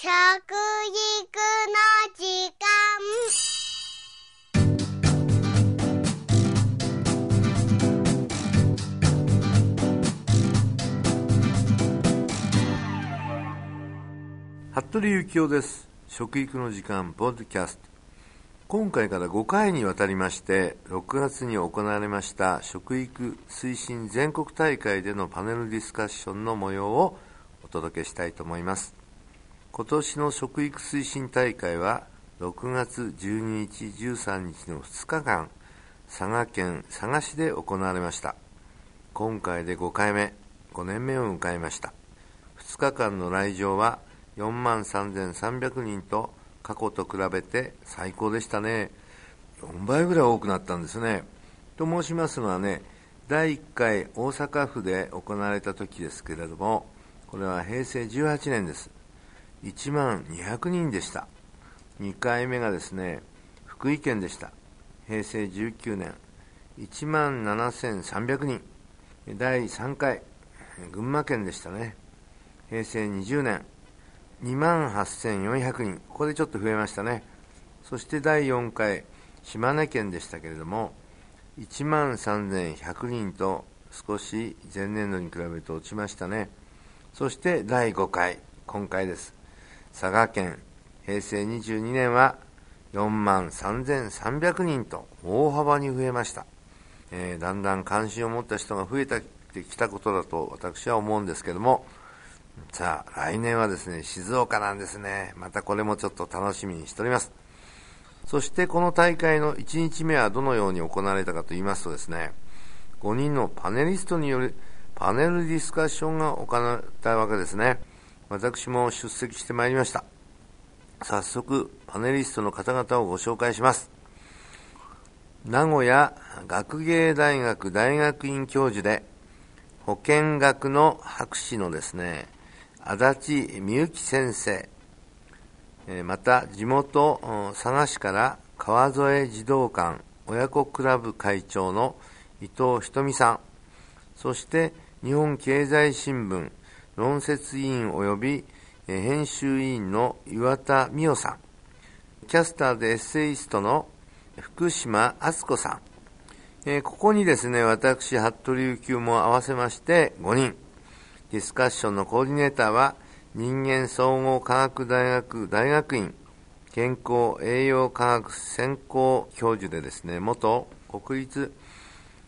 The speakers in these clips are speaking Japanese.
食育の時間。服部幸男です。食育の時間ポッドキャスト。今回から5回にわたりまして6月に行われました食育推進全国大会でのパネルディスカッションの模様をお届けしたいと思います。今年の食育推進大会は6月12日13日の2日間佐賀県佐賀市で行われました。今回で5回目5年目を迎えました。2日間の来場は4万3300人と過去と比べて最高でしたね。4倍ぐらい多くなったんですね。と申しますのはね第1回大阪府で行われた時ですけれどもこれは平成18年です。1万200人でした2回目がですね福井県でした平成19年1万7300人第3回群馬県でしたね平成20年2万8400人、ここでちょっと増えましたね。そして第4回、島根県でしたけれども、1万3100人と少し前年度に比べると落ちましたね。そして第5回、今回です。佐賀県、平成22年は4万3300人と大幅に増えました。えー、だんだん関心を持った人が増えてきたことだと私は思うんですけども、さあ、来年はですね、静岡なんですね。またこれもちょっと楽しみにしております。そしてこの大会の1日目はどのように行われたかと言いますとですね、5人のパネリストによるパネルディスカッションが行われたわけですね。私も出席してまいりました。早速、パネリストの方々をご紹介します。名古屋学芸大学大学院教授で、保健学の博士のですね、足立美幸先生、また地元佐賀市から川添児童館親子クラブ会長の伊藤ひとみさん、そして日本経済新聞論説委員及び編集委員の岩田美代さん、キャスターでエッセイストの福島敦子さん。え、ここにですね、私、服部幸雄も合わせまして5人、ディスカッションのコーディネーターは人間総合科学大学大学院。健康栄養科学専攻教授でですね、元国立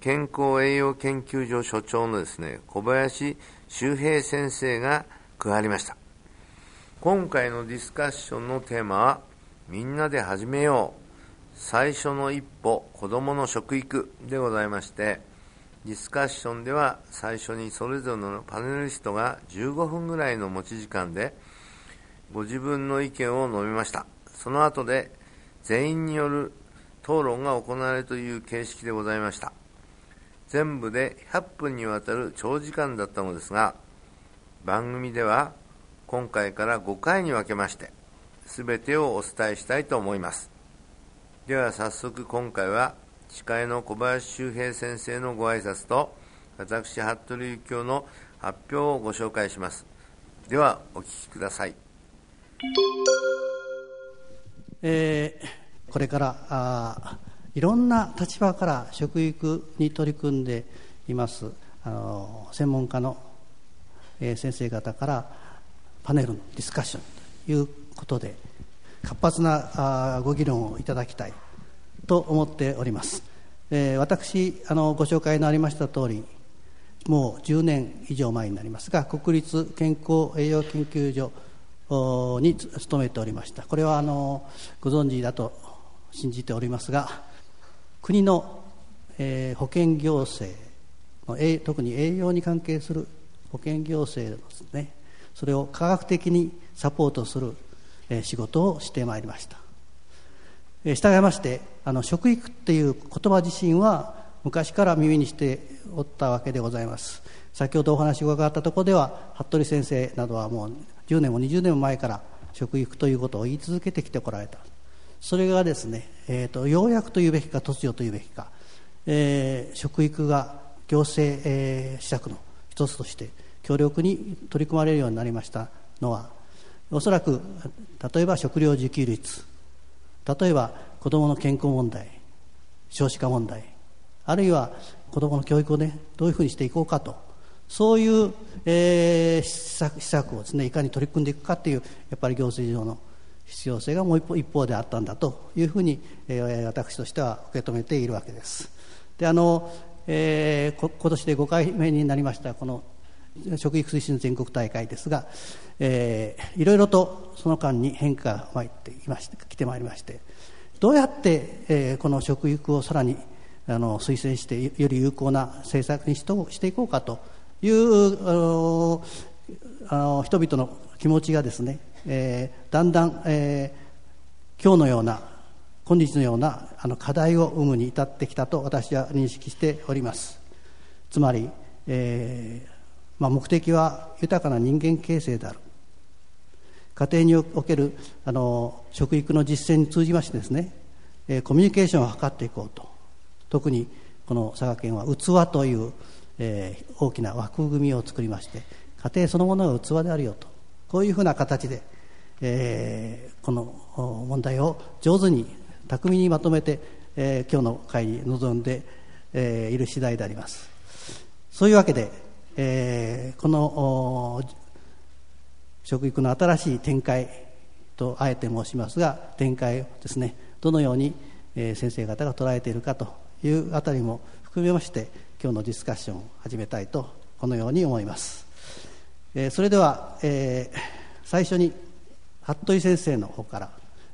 健康栄養研究所所長のですね、小林周平先生が加わりました。今回のディスカッションのテーマは、みんなで始めよう。最初の一歩、子供の食育でございまして、ディスカッションでは最初にそれぞれのパネリストが15分ぐらいの持ち時間でご自分の意見を述べました。その後で全員による討論が行われるという形式でございました。全部で100分にわたる長時間だったのですが、番組では今回から5回に分けまして、すべてをお伝えしたいと思います。では早速今回は司会の小林周平先生のご挨拶と、私、服部幸雄の発表をご紹介します。では、お聞きください。えー、これからあいろんな立場から食育に取り組んでいます。あの専門家の、え、先生方からパネルのディスカッションということで活発なあご議論をいただきたいと思っております、えー、私あのご紹介のありました通りもう10年以上前になりますが国立健康栄養研究所に勤めておりました。これはあのご存知だと信じておりますが国の、えー、保険行政の特に栄養に関係する保険行政ですねそれを科学的にサポートする、えー、仕事をしてまいりました。え従いましてあの食育っていう言葉自身は昔から耳にしておったわけでございます。先ほどお話を伺ったところでは服部先生などはもう10年も20年も前から食育ということを言い続けてきてこられた。それがですね、えーと、ようやくというべきか突如というべきか、えー、食育が行政、えー、施策の一つとして強力に取り組まれるようになりましたのはおそらく例えば食料自給率例えば子どもの健康問題少子化問題あるいは子どもの教育をねどういうふうにしていこうかとそういう、えー、施策施策をですねいかに取り組んでいくかというやっぱり行政上の必要性がもう一方であったんだというふうに、えー、私としては受け止めているわけです。であの、えー、こ今年で5回目になりましたこの食育推進全国大会ですが、えー、いろいろとその間に変化が参ってきまして来てまいりましてどうやって、えー、この食育をさらにあの推薦してより有効な政策にしとしていこうかというあのあの人々の気持ちがですね、えー、だんだん、えー、今日のような今日のようなあの課題を生むに至ってきたと私は認識しております。つまり、えーまあ、目的は豊かな人間形成である。家庭におけるあの食育の実践に通じましてですね、えー、コミュニケーションを図っていこうと。特にこの佐賀県は器という、えー、大きな枠組みを作りまして家庭そのものが器であるよと。こういうふうな形で、えー、この問題を上手に巧みにまとめて、えー、今日の会に臨んで、えー、いる次第であります。そういうわけでえー、この食育の新しい展開とあえて申しますが展開をですねどのように、えー、先生方が捉えているかというあたりも含めまして今日のディスカッションを始めたいとこのように思います、えー、それでは、えー、最初に服部先生の方から、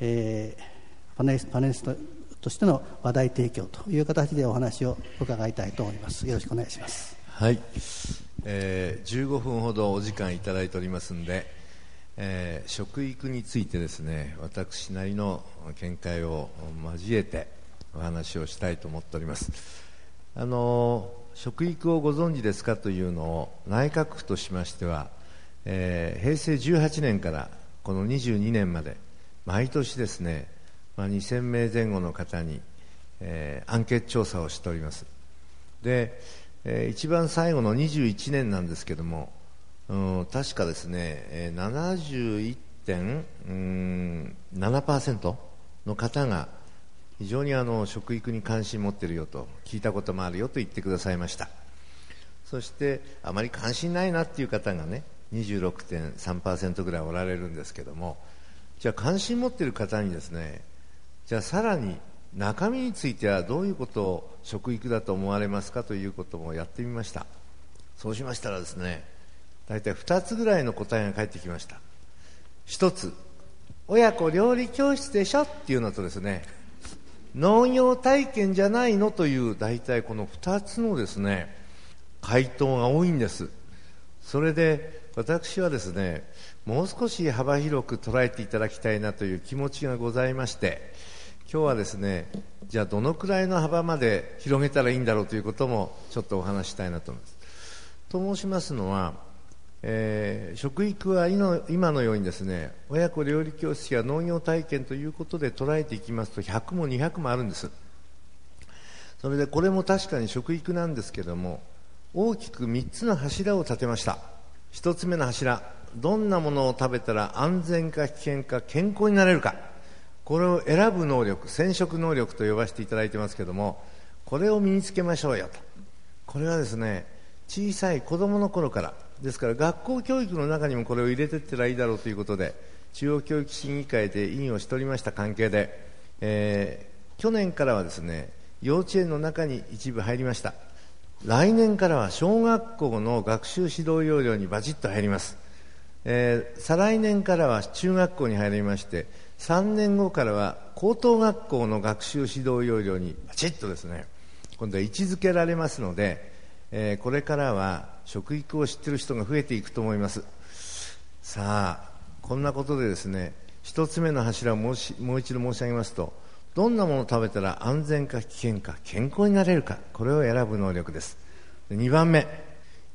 えー、パネパネリストとしての話題提供という形でお話を伺いたいと思います。よろしくお願いします。はい、えー、15分ほどお時間いただいておりますので、えー、食育についてですね私なりの見解を交えてお話をしたいと思っております。あの食育をご存知ですかというのを内閣府としましては、えー、平成18年からこの22年まで毎年ですね、まあ、2000名前後の方に、えー、アンケート調査をしております。でえー、一番最後の21年なんですけども、うん、確かですね、えー、71.7%の方が非常にあの食育に関心持ってるよと聞いたこともあるよと言ってくださいました。そしてあまり関心ないなっていう方がね26.3%ぐらいおられるんですけどもじゃあ関心持っている方にですねじゃあさらに中身についてはどういうことを食育だと思われますかということもやってみました。そうしましたらですね大体2つぐらいの答えが返ってきました。1つ親子料理教室でしょっていうのとですね農業体験じゃないのという大体この2つのですね回答が多いんです。それで私はですねもう少し幅広く捉えていただきたいなという気持ちがございまして今日はですねじゃあどのくらいの幅まで広げたらいいんだろうということもちょっとお話したいなと思います。と申しますのは、えー、食育は今のようにですね親子料理教室や農業体験ということで捉えていきますと100も200もあるんですそれでこれも確かに食育なんですけども大きく3つの柱を立てました。1つ目の柱どんなものを食べたら安全か危険か健康になれるか。これを選ぶ能力染色能力と呼ばせていただいてますけどもこれを身につけましょうよと。これはですね小さい子供の頃からですから学校教育の中にもこれを入れていったらいいだろうということで中央教育審議会で委員をしておりました関係で、えー、去年からはですね幼稚園の中に一部入りました。来年からは小学校の学習指導要領にバチッと入ります、えー、再来年からは中学校に入りまして3年後からは高等学校の学習指導要領にバチッとですね今度は位置づけられますので、えー、これからは食育を知っている人が増えていくと思います。さあこんなことでですね一つ目の柱をもうもう一度申し上げますとどんなものを食べたら安全か危険か健康になれるかこれを選ぶ能力です。2番目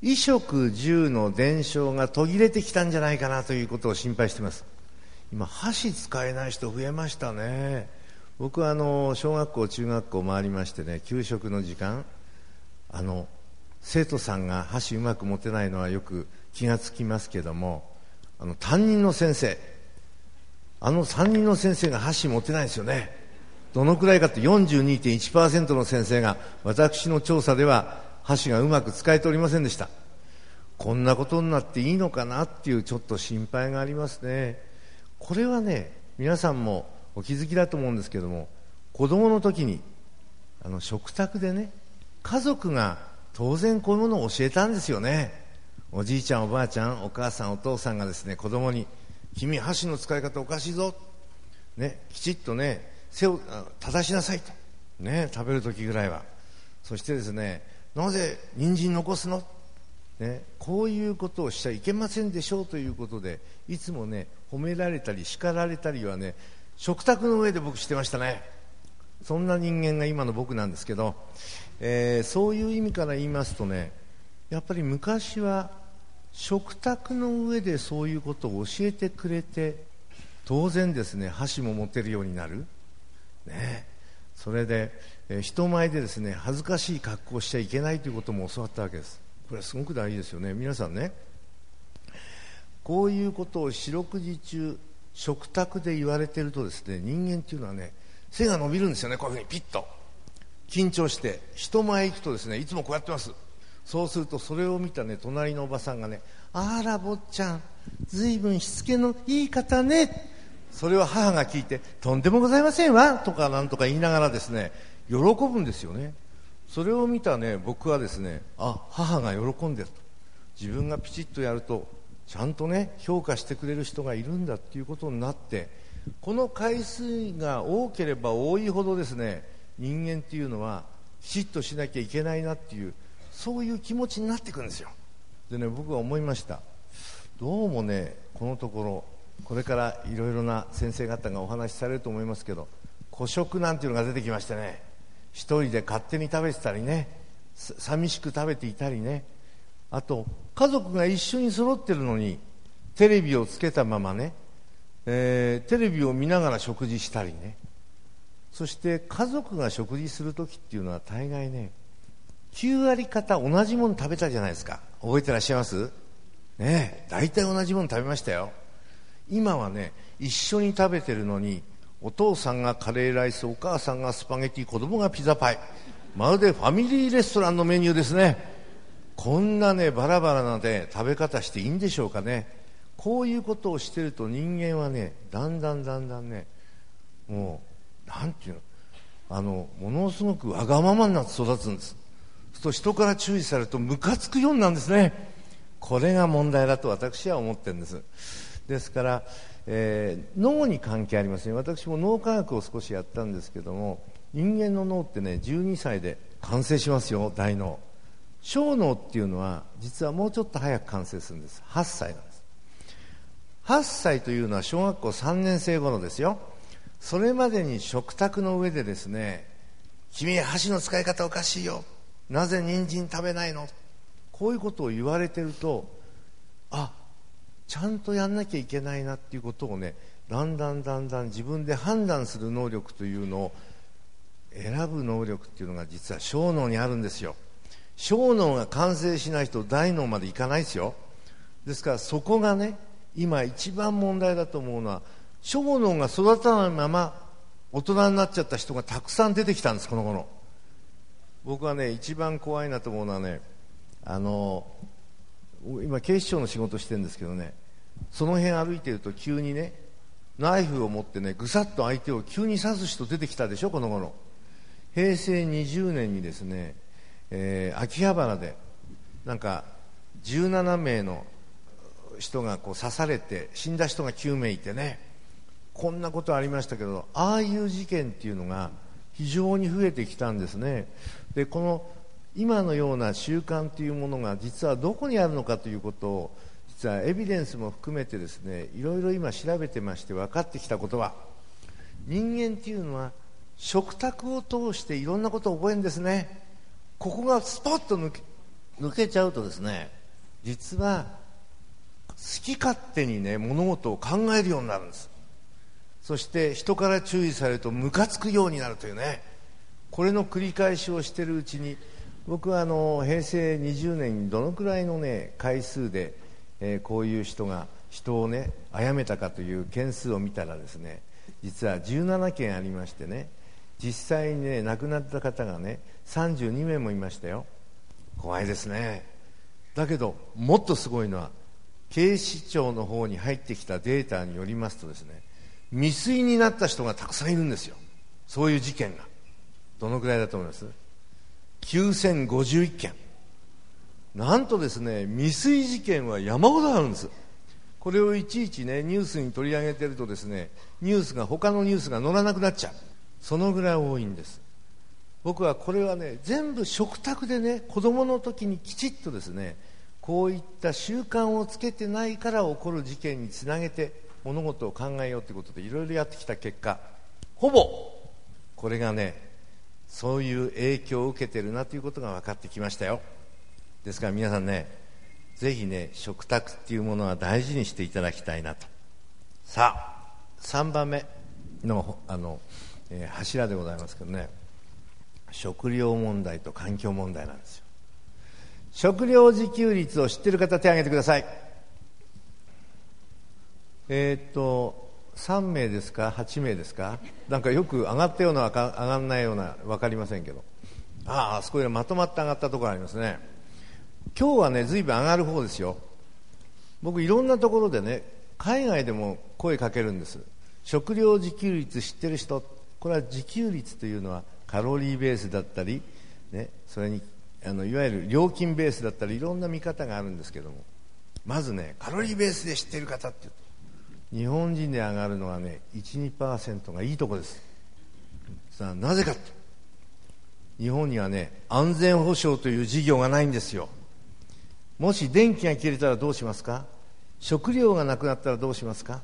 衣食住の伝承が途切れてきたんじゃないかなということを心配しています。今箸使えない人増えましたね。僕はあの小学校中学校回りましてね給食の時間あの生徒さんが箸うまく持てないのはよく気がつきますけどもあの担任の先生あの3人の先生が箸持てないですよね。どのくらいかって42.1%の先生が私の調査では箸がうまく使えておりませんでした。こんなことになっていいのかなっていうちょっと心配がありますね。これはね皆さんもお気づきだと思うんですけども子供の時にあの食卓でね家族が当然こういうものを教えたんですよね。おじいちゃんおばあちゃんお母さんお父さんがですね子供に君箸の使い方おかしいぞ、ね、きちっとね背を正しなさいと、ね、食べる時ぐらいは。そしてですねなぜ人参残すの、ね、こういうことをしちゃいけませんでしょうということでいつもね褒められたり叱られたりはね食卓の上で僕してましたね。そんな人間が今の僕なんですけど、えー、そういう意味から言いますとねやっぱり昔は食卓の上でそういうことを教えてくれて当然ですね箸も持てるようになる、ね、それで、え、人前でですね恥ずかしい格好をしちゃいけないということも教わったわけです。これはすごく大事ですよね。皆さんねこういうことを四六時中食卓で言われてるとですね人間っていうのはね背が伸びるんですよね。こういうふうにピッと。緊張して人前行くとですねいつもこうやってます。そうするとそれを見たね隣のおばさんがね「あら坊ちゃんずいぶんしつけのいい方ね」それを母が聞いて「とんでもございませんわ」とかなんとか言いながらですね喜ぶんですよね。それを見たね僕はですねあ母が喜んでると。自分がピチッとやるとちゃんとね評価してくれる人がいるんだっていうことになってこの回数が多ければ多いほどですね人間っていうのはきちっとしなきゃいけないなっていうそういう気持ちになっていくんですよ。でね僕は思いました。どうもねこのところこれからいろいろな先生方がお話しされると思いますけど孤食なんていうのが出てきましてね。一人で勝手に食べてたりね。寂しく食べていたりね。あと家族が一緒に揃ってるのにテレビをつけたままね、えー、テレビを見ながら食事したりね。そして家族が食事する時っていうのは大概ね9割方同じもの食べたじゃないですか。覚えてらっしゃいます？ね大体同じもの食べましたよ。今はね一緒に食べてるのにお父さんがカレーライスお母さんがスパゲティ子供がピザパイ。まるでファミリーレストランのメニューですね。こんなねバラバラなで食べ方していいんでしょうかね。こういうことをしてると人間はねだんだんだんだんねもうなんていうのあのものすごくわがままになって育つんです。と人から注意されるとムカつくようになるんですね。これが問題だと私は思ってるんです。ですから、えー、脳に関係ありますね。私も脳科学を少しやったんですけども人間の脳ってね12歳で完成しますよ大脳。小脳っていうのは実はもうちょっと早く完成するんです。8歳なんです。8歳というのは小学校3年生頃ですよ。それまでに食卓の上でですね君箸の使い方おかしいよ。なぜ人参食べないの？こういうことを言われてるとあちゃんとやんなきゃいけないなっていうことをねだんだんだんだん自分で判断する能力というのを選ぶ能力っていうのが実は小脳にあるんですよ。小脳が完成しないと大脳までいかないですよ。ですからそこがね今一番問題だと思うのは小脳が育たないまま大人になっちゃった人がたくさん出てきたんですこの頃。僕はね一番怖いなと思うのはねあの今警視庁の仕事してるんですけどねその辺歩いてると急にねナイフを持ってねぐさっと相手を急に刺す人出てきたでしょこの頃。平成20年にですね、えー、秋葉原でなんか17名の人がこう刺されて死んだ人が9名いてねこんなことありましたけどああいう事件っていうのが非常に増えてきたんですね。でこの今のような習慣というものが実はどこにあるのかということを実はエビデンスも含めてですねいろいろ今調べてまして分かってきたことは人間っていうのは食卓を通していろんなことを覚えるんですね。ここがスポッと抜け抜けちゃうとですね実は好き勝手にね物事を考えるようになるんです。そして人から注意されるとムカつくようになるというねこれの繰り返しをしているうちに僕はあの平成20年にどのくらいの、ね、回数で、えー、こういう人が人をね殺めたかという件数を見たらですね実は17件ありましてね実際にね亡くなった方がね32名もいましたよ。怖いですね。だけどもっとすごいのは警視庁の方に入ってきたデータによりますとですね未遂になった人がたくさんいるんですよ。そういう事件が。どのくらいだと思います？9051件。なんとですね未遂事件は山ほどあるんです。これをいちいちねニュースに取り上げてるとですねニュースが他のニュースが載らなくなっちゃう。そのぐらい多いんです。僕はこれはね全部食卓でね子供の時にきちっとですねこういった習慣をつけてないから起こる事件につなげて物事を考えようということでいろいろやってきた結果ほぼこれがねそういう影響を受けてるなということが分かってきましたよ。ですから皆さんねぜひね食卓っていうものは大事にしていただきたいなと。さあ3番目のあの、えー、柱でございますけどね。食料問題と環境問題なんですよ。食料自給率を知ってる方手を挙げてください。えー、っと3名ですか？8名ですか？なんかよく上がったような上がらないような分かりませんけど。あああそこでまとまって上がったところありますね。今日はね随分上がる方ですよ。僕いろんなところでね海外でも声かけるんです。食料自給率知ってる人？これは自給率というのはカロリーベースだったり、ね、それにあのいわゆる料金ベースだったりいろんな見方があるんですけども。まずねカロリーベースで知ってる方っていうと。日本人で上がるのはね12%がいいとこです。さあなぜか日本にはね安全保障という事業がないんですよ。もし電気が切れたらどうしますか？食料がなくなったらどうしますか？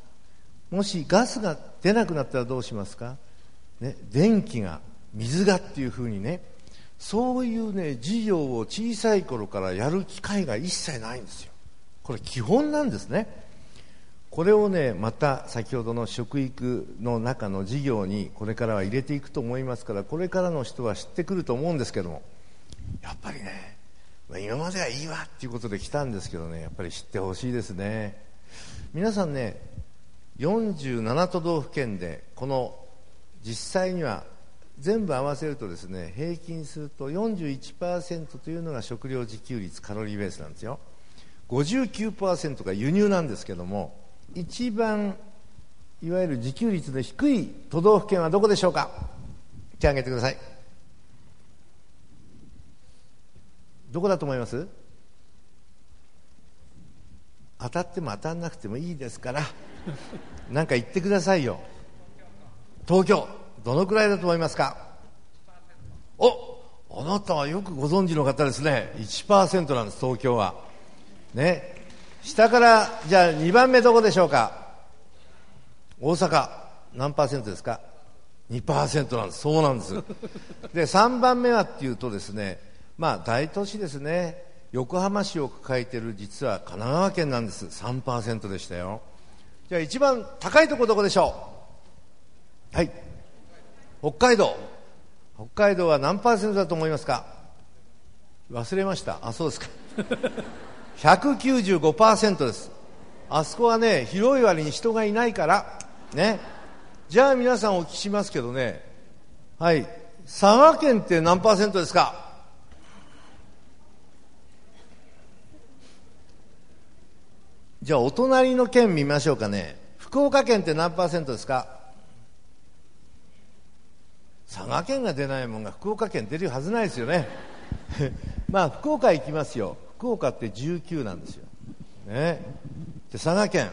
もしガスが出なくなったらどうしますか、ね、電気が水がっていうふうにねそういうね事業を小さい頃からやる機会が一切ないんですよ。これ基本なんですね。これをねまた先ほどの食育の中の事業にこれからは入れていくと思いますからこれからの人は知ってくると思うんですけども。やっぱりね今まではいいわっていうことで来たんですけどねやっぱり知ってほしいですね。皆さんね47都道府県でこの実際には全部合わせるとですね平均すると41%というのが食料自給率カロリーベースなんですよ。59%が輸入なんですけども一番いわゆる自給率の低い都道府県はどこでしょうか？手挙げてください。どこだと思います？当たっても当たんなくてもいいですから何か言ってくださいよ。東京どのくらいだと思いますか？おあなたはよくご存知の方ですね。1%なんです東京は。ね。下からじゃあ2番目どこでしょうか？大阪。何パーセントですか？2%なんです。そうなんです。で3番目はっていうとですねまあ大都市ですね。横浜市を抱えている実は神奈川県なんです。3%でしたよ。じゃあ一番高いところどこでしょう？はい。北海道。北海道は何パーセントだと思いますか？忘れました。あそうですか。195%です。あそこはね広い割に人がいないからね。じゃあ皆さんお聞きしますけどね。はい。佐賀県って何パーセントですか？じゃあお隣の県見ましょうかね。福岡県って何パーセントですか？佐賀県が出ないもんが福岡県出るはずないですよね。まあ福岡行きますよ。福岡って19なんですよ、ね、で佐賀県。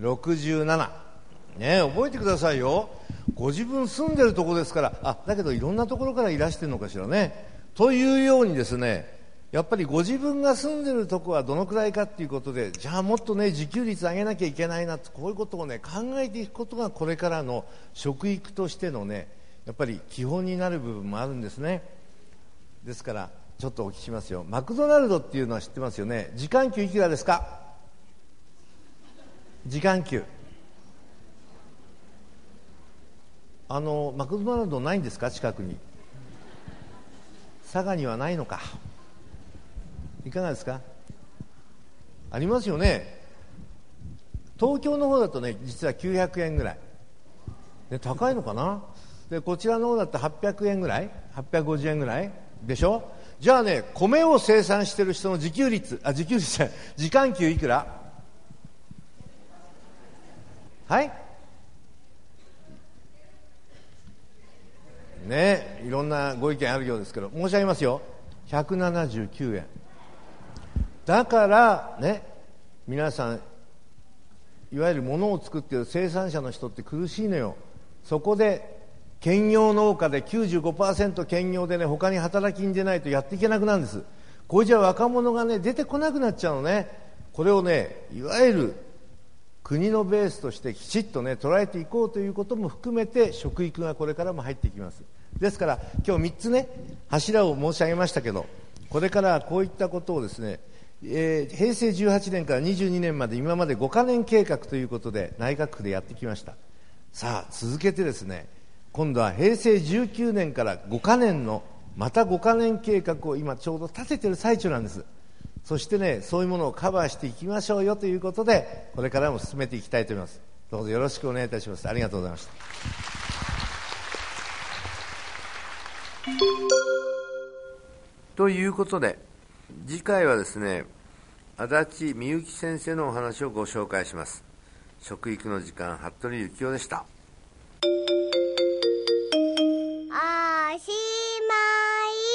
67ね覚えてくださいよ。ご自分住んでるとこですから。あだけどいろんなところからいらしてるのかしらね。というようにですねやっぱりご自分が住んでるとこはどのくらいかっていうことでじゃあもっとね自給率上げなきゃいけないなこういうことをね考えていくことがこれからの食育としてのねやっぱり基本になる部分もあるんですね。ですからちょっとお聞きしますよ。マクドナルドっていうのは知ってますよね。時間給いくらですか？時間給。あのマクドナルドないんですか？近くに。佐賀にはないのか。いかがですか？ありますよね。東京の方だとね実は900円ぐらい。で高いのかな？でこちらの方だと800円ぐらい？850円ぐらい？でしょ？じゃあね米を生産してる人の自給率あ自給率じゃない時間給いくら？はい？ねいろんなご意見あるようですけど申し上げますよ。179円。だからね皆さんいわゆる物を作っている生産者の人って苦しいのよ。そこで兼業農家で95%兼業でね他に働きに出ないとやっていけなくなるんです。これじゃ若者がね出てこなくなっちゃうのね。これをねいわゆる国のベースとしてきちっとね捉えていこうということも含めて食育がこれからも入ってきます。ですから今日3つね柱を申し上げましたけどこれからこういったことをですねえー、平成18年から22年まで今まで5カ年計画ということで内閣府でやってきました。さあ続けてですね今度は平成19年から5カ年のまた5カ年計画を今ちょうど立ててる最中なんです。そしてねそういうものをカバーしていきましょうよということでこれからも進めていきたいと思います。どうぞよろしくお願いいたします。ありがとうございました。ということで次回はですね足立美幸先生のお話をご紹介します。食育の時間服部幸男でした。おしまい。